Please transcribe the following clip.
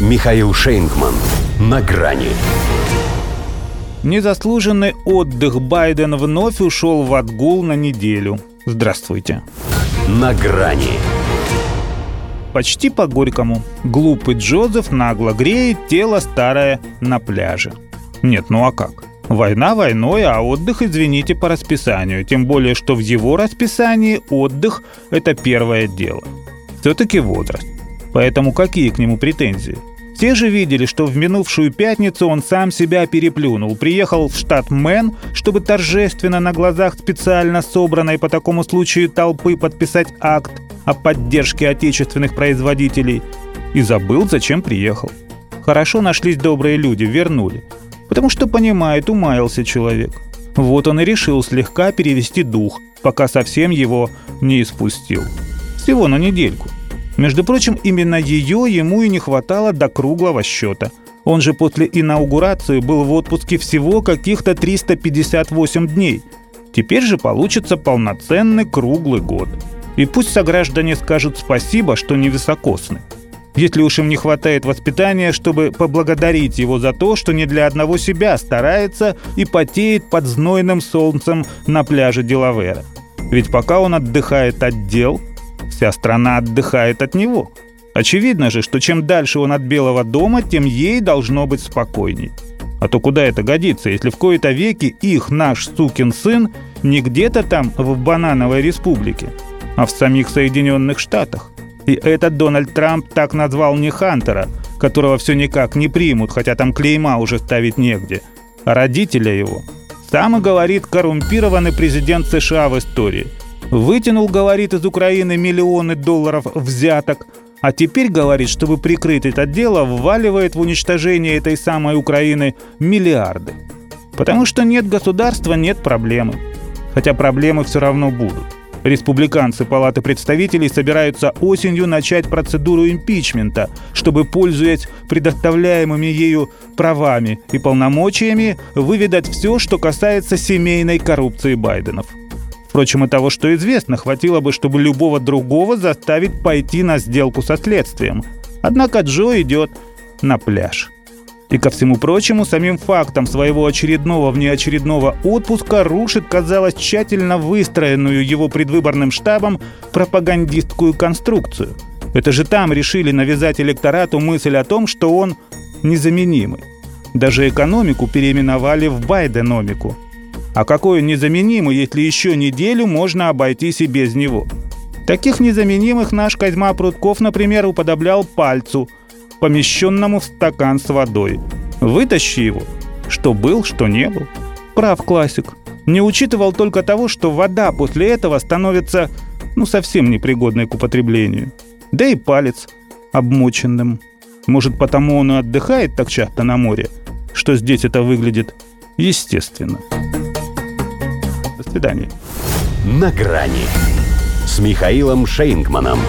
Михаил Шейнгман. На грани. Незаслуженный отдых Байден вновь ушел в отгул на неделю. Здравствуйте. На грани. Почти по-горькому. Глупый Джозеф нагло греет тело старое на пляже. Нет, ну а как? Война войной, а отдых, извините, по расписанию. Тем более, что в его расписании отдых – это первое дело. Все-таки возраст. Поэтому какие к нему претензии? Те же видели, что в минувшую пятницу он сам себя переплюнул. Приехал в штат Мэн, чтобы торжественно на глазах специально собранной по такому случаю толпы подписать акт о поддержке отечественных производителей. И забыл, зачем приехал. Хорошо нашлись добрые люди, вернули. Потому что понимает, умаялся человек. Вот он и решил слегка перевести дух, пока совсем его не испустил. Всего на недельку – между прочим, именно ее ему и не хватало до круглого счета. Он же после инаугурации был в отпуске всего каких-то 358 дней. Теперь же получится полноценный круглый год. И пусть сограждане скажут спасибо, что не високосны. Если уж им не хватает воспитания, чтобы поблагодарить его за то, что не для одного себя старается и потеет под знойным солнцем на пляже Делавера. Ведь пока он отдыхает от дел, Вся страна отдыхает от него. Очевидно же, что чем дальше он от Белого дома, тем ей должно быть спокойней. А то куда это годится, если в кои-то веки их, наш сукин сын, не где-то там в Банановой республике, а в самих Соединенных Штатах. И этот Дональд Трамп так назвал не Хантера, которого все никак не примут, хотя там клейма уже ставить негде, а родителя его. Сам и говорит коррумпированный президент США в истории – Вытянул, говорит, из Украины миллионы долларов взяток, а теперь говорит, чтобы прикрыть это дело, вваливает в уничтожение этой самой Украины миллиарды. Потому что нет государства, нет проблемы. Хотя проблемы все равно будут. Республиканцы Палаты представителей собираются осенью начать процедуру импичмента, чтобы, пользуясь предоставляемыми ею правами и полномочиями, выведать все, что касается семейной коррупции Байденов – Впрочем, и того, что известно, хватило бы, чтобы любого другого заставить пойти на сделку со следствием. Однако Джо идет на пляж. И ко всему прочему, самим фактом своего очередного внеочередного отпуска рушит, казалось, тщательно выстроенную его предвыборным штабом пропагандистскую конструкцию. Это же там решили навязать электорату мысль о том, что он незаменимый. Даже экономику переименовали в байденомику – а какой он незаменимый, если еще неделю можно обойтись и без него? Таких незаменимых наш Козьма Прутков, например, уподоблял пальцу, помещенному в стакан с водой. Вытащи его. Что был, что не был. Прав классик. Не учитывал только того, что вода после этого становится, ну, совсем непригодной к употреблению. Да и палец обмоченным. Может, потому он и отдыхает так часто на море, что здесь это выглядит естественно. Свидания. На грани с Михаилом Шейнгманом.